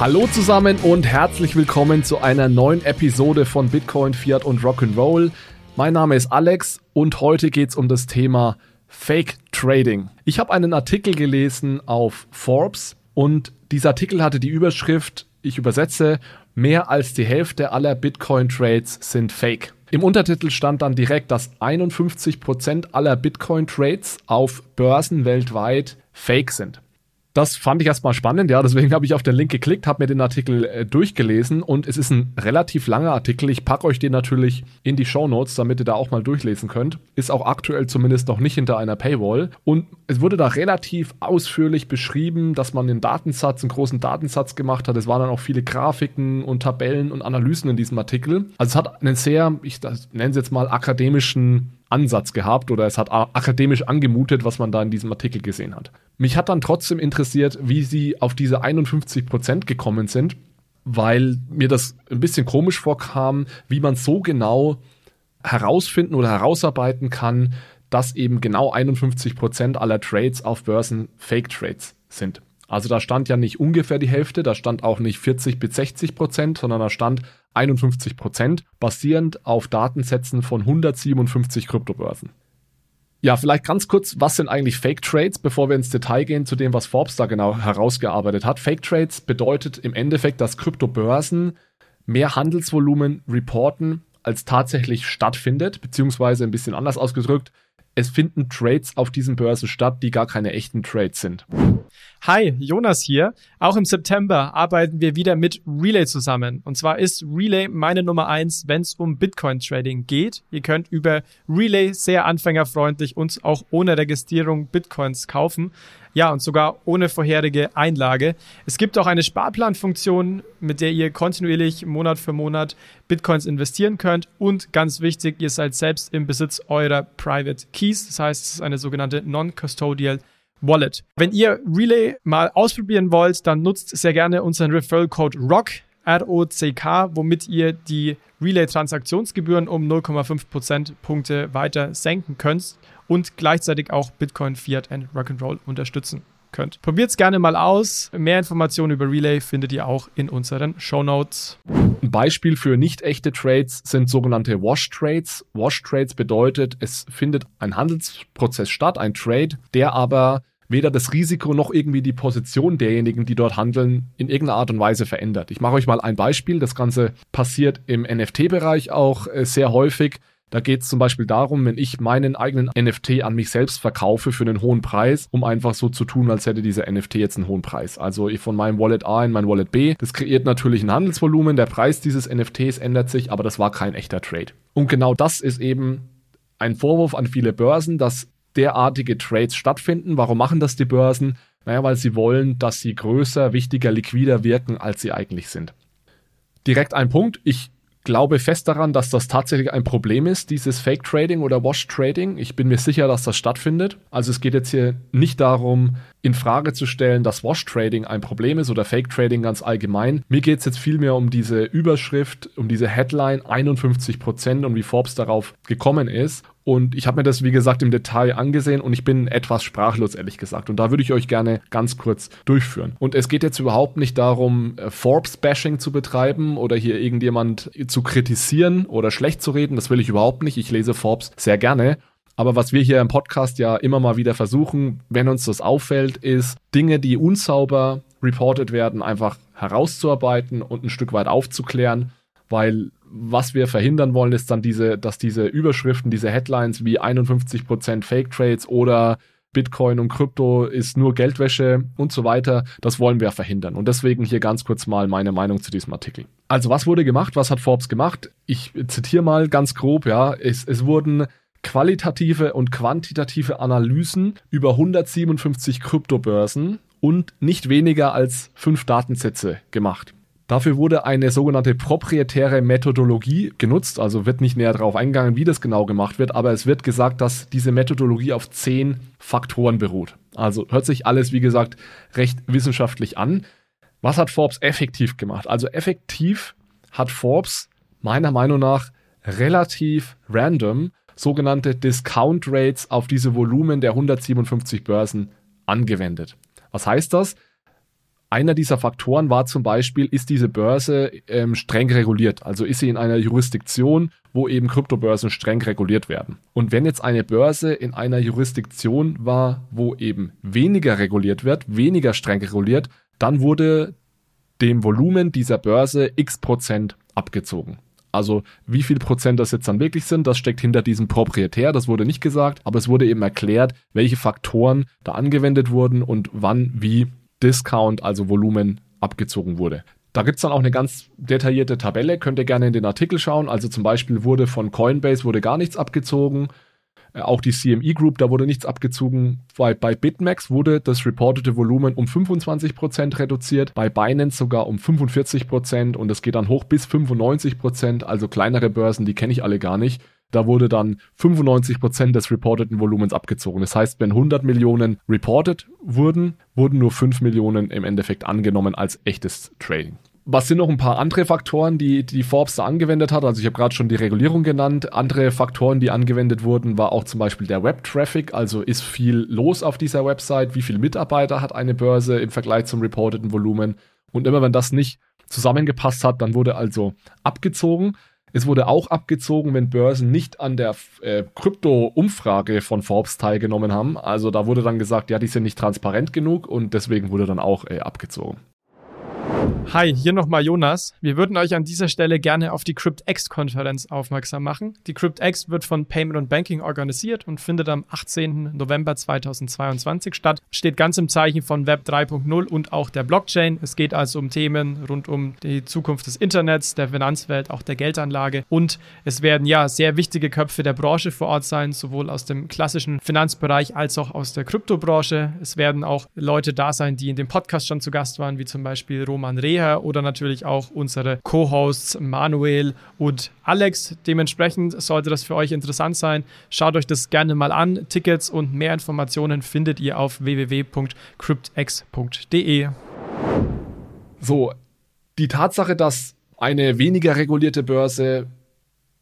Hallo zusammen und herzlich willkommen zu einer neuen Episode von Bitcoin, Fiat und Rock'n'Roll. Mein Name ist Alex und heute geht es um das Thema Fake Trading. Ich habe einen Artikel gelesen auf Forbes und dieser Artikel hatte die Überschrift, ich übersetze, mehr als die Hälfte aller Bitcoin-Trades sind fake. Im Untertitel stand dann direkt, dass 51% aller Bitcoin-Trades auf Börsen weltweit fake sind das fand ich erstmal spannend, ja, deswegen habe ich auf den Link geklickt, habe mir den Artikel äh, durchgelesen und es ist ein relativ langer Artikel. Ich packe euch den natürlich in die Show Notes, damit ihr da auch mal durchlesen könnt. Ist auch aktuell zumindest noch nicht hinter einer Paywall und es wurde da relativ ausführlich beschrieben, dass man einen Datensatz, einen großen Datensatz gemacht hat. Es waren dann auch viele Grafiken und Tabellen und Analysen in diesem Artikel. Also es hat einen sehr, ich nenne es jetzt mal akademischen Ansatz gehabt oder es hat akademisch angemutet, was man da in diesem Artikel gesehen hat. Mich hat dann trotzdem interessiert, wie sie auf diese 51 Prozent gekommen sind, weil mir das ein bisschen komisch vorkam, wie man so genau herausfinden oder herausarbeiten kann, dass eben genau 51 Prozent aller Trades auf Börsen Fake Trades sind. Also da stand ja nicht ungefähr die Hälfte, da stand auch nicht 40 bis 60 Prozent, sondern da stand 51 Prozent, basierend auf Datensätzen von 157 Kryptobörsen. Ja, vielleicht ganz kurz, was sind eigentlich Fake Trades, bevor wir ins Detail gehen zu dem, was Forbes da genau herausgearbeitet hat. Fake Trades bedeutet im Endeffekt, dass Kryptobörsen mehr Handelsvolumen reporten, als tatsächlich stattfindet, beziehungsweise ein bisschen anders ausgedrückt, es finden Trades auf diesen Börsen statt, die gar keine echten Trades sind. Hi, Jonas hier. Auch im September arbeiten wir wieder mit Relay zusammen. Und zwar ist Relay meine Nummer eins, wenn es um Bitcoin-Trading geht. Ihr könnt über Relay sehr anfängerfreundlich und auch ohne Registrierung Bitcoins kaufen. Ja, und sogar ohne vorherige Einlage. Es gibt auch eine Sparplanfunktion, mit der ihr kontinuierlich Monat für Monat Bitcoins investieren könnt. Und ganz wichtig, ihr seid selbst im Besitz eurer Private Keys. Das heißt, es ist eine sogenannte Non-Custodial Wallet. Wenn ihr Relay mal ausprobieren wollt, dann nutzt sehr gerne unseren Referral Code ROCK, R-O-C-K, womit ihr die Relay-Transaktionsgebühren um 0,5 Prozentpunkte weiter senken könnt und gleichzeitig auch Bitcoin, Fiat und Rock'n'Roll unterstützen könnt. Probiert es gerne mal aus. Mehr Informationen über Relay findet ihr auch in unseren Show Notes. Ein Beispiel für nicht echte Trades sind sogenannte Wash Trades. Wash Trades bedeutet, es findet ein Handelsprozess statt, ein Trade, der aber weder das Risiko noch irgendwie die Position derjenigen, die dort handeln, in irgendeiner Art und Weise verändert. Ich mache euch mal ein Beispiel. Das Ganze passiert im NFT-Bereich auch äh, sehr häufig. Da geht es zum Beispiel darum, wenn ich meinen eigenen NFT an mich selbst verkaufe für einen hohen Preis, um einfach so zu tun, als hätte dieser NFT jetzt einen hohen Preis. Also ich von meinem Wallet A in mein Wallet B. Das kreiert natürlich ein Handelsvolumen. Der Preis dieses NFTs ändert sich, aber das war kein echter Trade. Und genau das ist eben ein Vorwurf an viele Börsen, dass derartige Trades stattfinden. Warum machen das die Börsen? Naja, weil sie wollen, dass sie größer, wichtiger, liquider wirken, als sie eigentlich sind. Direkt ein Punkt. Ich glaube fest daran, dass das tatsächlich ein Problem ist, dieses Fake Trading oder Wash Trading. Ich bin mir sicher, dass das stattfindet. Also es geht jetzt hier nicht darum, in Frage zu stellen, dass Wash Trading ein Problem ist oder Fake Trading ganz allgemein. Mir geht es jetzt vielmehr um diese Überschrift, um diese Headline 51% und wie Forbes darauf gekommen ist. Und ich habe mir das, wie gesagt, im Detail angesehen und ich bin etwas sprachlos, ehrlich gesagt. Und da würde ich euch gerne ganz kurz durchführen. Und es geht jetzt überhaupt nicht darum, äh, Forbes-Bashing zu betreiben oder hier irgendjemand zu kritisieren oder schlecht zu reden. Das will ich überhaupt nicht. Ich lese Forbes sehr gerne. Aber was wir hier im Podcast ja immer mal wieder versuchen, wenn uns das auffällt, ist Dinge, die unsauber reported werden, einfach herauszuarbeiten und ein Stück weit aufzuklären, weil was wir verhindern wollen, ist dann diese, dass diese Überschriften, diese Headlines wie 51% Fake Trades oder Bitcoin und Krypto ist nur Geldwäsche und so weiter. Das wollen wir verhindern. Und deswegen hier ganz kurz mal meine Meinung zu diesem Artikel. Also was wurde gemacht? Was hat Forbes gemacht? Ich zitiere mal ganz grob, ja. Es, es wurden qualitative und quantitative Analysen über 157 Kryptobörsen und nicht weniger als fünf Datensätze gemacht. Dafür wurde eine sogenannte proprietäre Methodologie genutzt, also wird nicht näher darauf eingegangen, wie das genau gemacht wird, aber es wird gesagt, dass diese Methodologie auf zehn Faktoren beruht. Also hört sich alles, wie gesagt, recht wissenschaftlich an. Was hat Forbes effektiv gemacht? Also effektiv hat Forbes meiner Meinung nach relativ random sogenannte Discount Rates auf diese Volumen der 157 Börsen angewendet. Was heißt das? Einer dieser Faktoren war zum Beispiel, ist diese Börse ähm, streng reguliert? Also ist sie in einer Jurisdiktion, wo eben Kryptobörsen streng reguliert werden? Und wenn jetzt eine Börse in einer Jurisdiktion war, wo eben weniger reguliert wird, weniger streng reguliert, dann wurde dem Volumen dieser Börse x Prozent abgezogen. Also wie viel Prozent das jetzt dann wirklich sind, das steckt hinter diesem Proprietär, das wurde nicht gesagt, aber es wurde eben erklärt, welche Faktoren da angewendet wurden und wann wie Discount, also Volumen, abgezogen wurde. Da gibt's dann auch eine ganz detaillierte Tabelle, könnt ihr gerne in den Artikel schauen. Also zum Beispiel wurde von Coinbase wurde gar nichts abgezogen. Äh, auch die CME Group, da wurde nichts abgezogen. Bei, bei BitMEX wurde das reportete Volumen um 25% reduziert, bei Binance sogar um 45% und es geht dann hoch bis 95%. Also kleinere Börsen, die kenne ich alle gar nicht. Da wurde dann 95% des reporteten Volumens abgezogen. Das heißt, wenn 100 Millionen reported wurden, wurden nur 5 Millionen im Endeffekt angenommen als echtes Trading. Was sind noch ein paar andere Faktoren, die, die Forbes da angewendet hat? Also ich habe gerade schon die Regulierung genannt. Andere Faktoren, die angewendet wurden, war auch zum Beispiel der Web-Traffic. Also ist viel los auf dieser Website? Wie viele Mitarbeiter hat eine Börse im Vergleich zum reporteten Volumen? Und immer wenn das nicht zusammengepasst hat, dann wurde also abgezogen. Es wurde auch abgezogen, wenn Börsen nicht an der äh, Krypto-Umfrage von Forbes teilgenommen haben. Also da wurde dann gesagt, ja, die sind nicht transparent genug und deswegen wurde dann auch äh, abgezogen. Hi, hier nochmal Jonas. Wir würden euch an dieser Stelle gerne auf die CryptX-Konferenz aufmerksam machen. Die CryptX wird von Payment und Banking organisiert und findet am 18. November 2022 statt. Steht ganz im Zeichen von Web 3.0 und auch der Blockchain. Es geht also um Themen rund um die Zukunft des Internets, der Finanzwelt, auch der Geldanlage. Und es werden ja sehr wichtige Köpfe der Branche vor Ort sein, sowohl aus dem klassischen Finanzbereich als auch aus der Kryptobranche. Es werden auch Leute da sein, die in dem Podcast schon zu Gast waren, wie zum Beispiel Roman Reha oder natürlich auch unsere Co-Hosts Manuel und Alex. Dementsprechend sollte das für euch interessant sein. Schaut euch das gerne mal an. Tickets und mehr Informationen findet ihr auf www.cryptex.de. So, die Tatsache, dass eine weniger regulierte Börse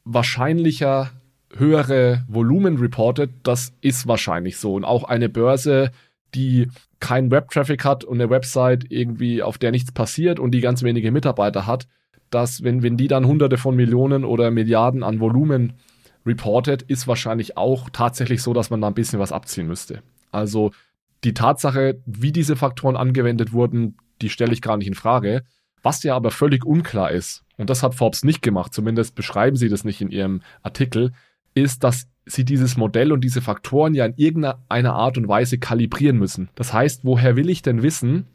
wahrscheinlicher höhere Volumen reportet, das ist wahrscheinlich so. Und auch eine Börse, die keinen Web-Traffic hat und eine Website irgendwie, auf der nichts passiert und die ganz wenige Mitarbeiter hat, dass wenn, wenn die dann hunderte von Millionen oder Milliarden an Volumen reportet, ist wahrscheinlich auch tatsächlich so, dass man da ein bisschen was abziehen müsste. Also die Tatsache, wie diese Faktoren angewendet wurden, die stelle ich gar nicht in Frage. Was ja aber völlig unklar ist, und das hat Forbes nicht gemacht, zumindest beschreiben sie das nicht in ihrem Artikel, ist, dass sie dieses Modell und diese Faktoren ja in irgendeiner Art und Weise kalibrieren müssen. Das heißt, woher will ich denn wissen,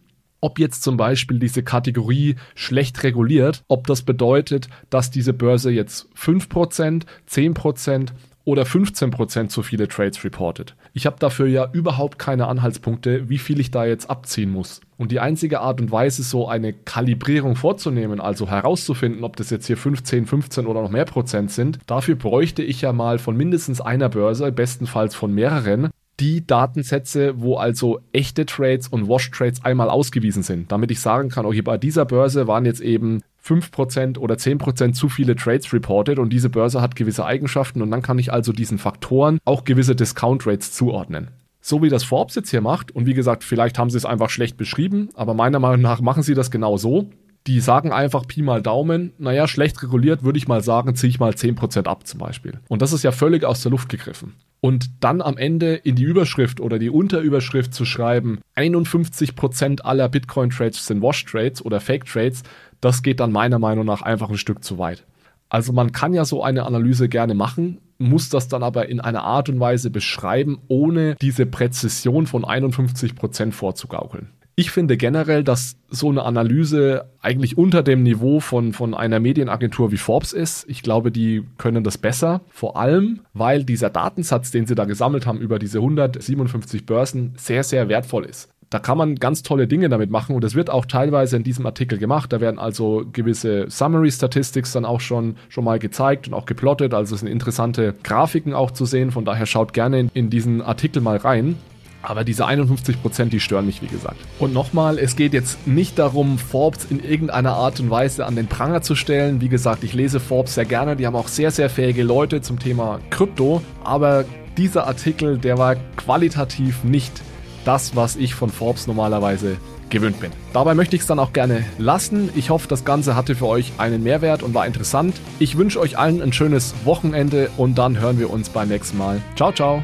ob jetzt zum Beispiel diese Kategorie schlecht reguliert, ob das bedeutet, dass diese Börse jetzt 5%, 10% oder 15% zu viele Trades reportet. Ich habe dafür ja überhaupt keine Anhaltspunkte, wie viel ich da jetzt abziehen muss. Und die einzige Art und Weise, so eine Kalibrierung vorzunehmen, also herauszufinden, ob das jetzt hier 15, 15 oder noch mehr Prozent sind, dafür bräuchte ich ja mal von mindestens einer Börse, bestenfalls von mehreren, die Datensätze, wo also echte Trades und Wash-Trades einmal ausgewiesen sind, damit ich sagen kann, okay, bei dieser Börse waren jetzt eben 5% oder 10% zu viele Trades reported und diese Börse hat gewisse Eigenschaften und dann kann ich also diesen Faktoren auch gewisse Discount Rates zuordnen. So wie das Forbes jetzt hier macht und wie gesagt, vielleicht haben sie es einfach schlecht beschrieben, aber meiner Meinung nach machen sie das genau so. Die sagen einfach Pi mal Daumen, naja, schlecht reguliert würde ich mal sagen, ziehe ich mal 10% ab zum Beispiel. Und das ist ja völlig aus der Luft gegriffen. Und dann am Ende in die Überschrift oder die Unterüberschrift zu schreiben, 51% aller Bitcoin-Trades sind Wash-Trades oder Fake-Trades, das geht dann meiner Meinung nach einfach ein Stück zu weit. Also man kann ja so eine Analyse gerne machen, muss das dann aber in einer Art und Weise beschreiben, ohne diese Präzision von 51 Prozent vorzugaukeln. Ich finde generell, dass so eine Analyse eigentlich unter dem Niveau von, von einer Medienagentur wie Forbes ist. Ich glaube, die können das besser. Vor allem, weil dieser Datensatz, den sie da gesammelt haben über diese 157 Börsen, sehr, sehr wertvoll ist. Da kann man ganz tolle Dinge damit machen und das wird auch teilweise in diesem Artikel gemacht. Da werden also gewisse Summary Statistics dann auch schon, schon mal gezeigt und auch geplottet. Also es sind interessante Grafiken auch zu sehen. Von daher schaut gerne in, in diesen Artikel mal rein. Aber diese 51 Prozent, die stören mich, wie gesagt. Und nochmal, es geht jetzt nicht darum, Forbes in irgendeiner Art und Weise an den Pranger zu stellen. Wie gesagt, ich lese Forbes sehr gerne. Die haben auch sehr, sehr fähige Leute zum Thema Krypto. Aber dieser Artikel, der war qualitativ nicht das, was ich von Forbes normalerweise gewöhnt bin. Dabei möchte ich es dann auch gerne lassen. Ich hoffe, das Ganze hatte für euch einen Mehrwert und war interessant. Ich wünsche euch allen ein schönes Wochenende und dann hören wir uns beim nächsten Mal. Ciao, ciao.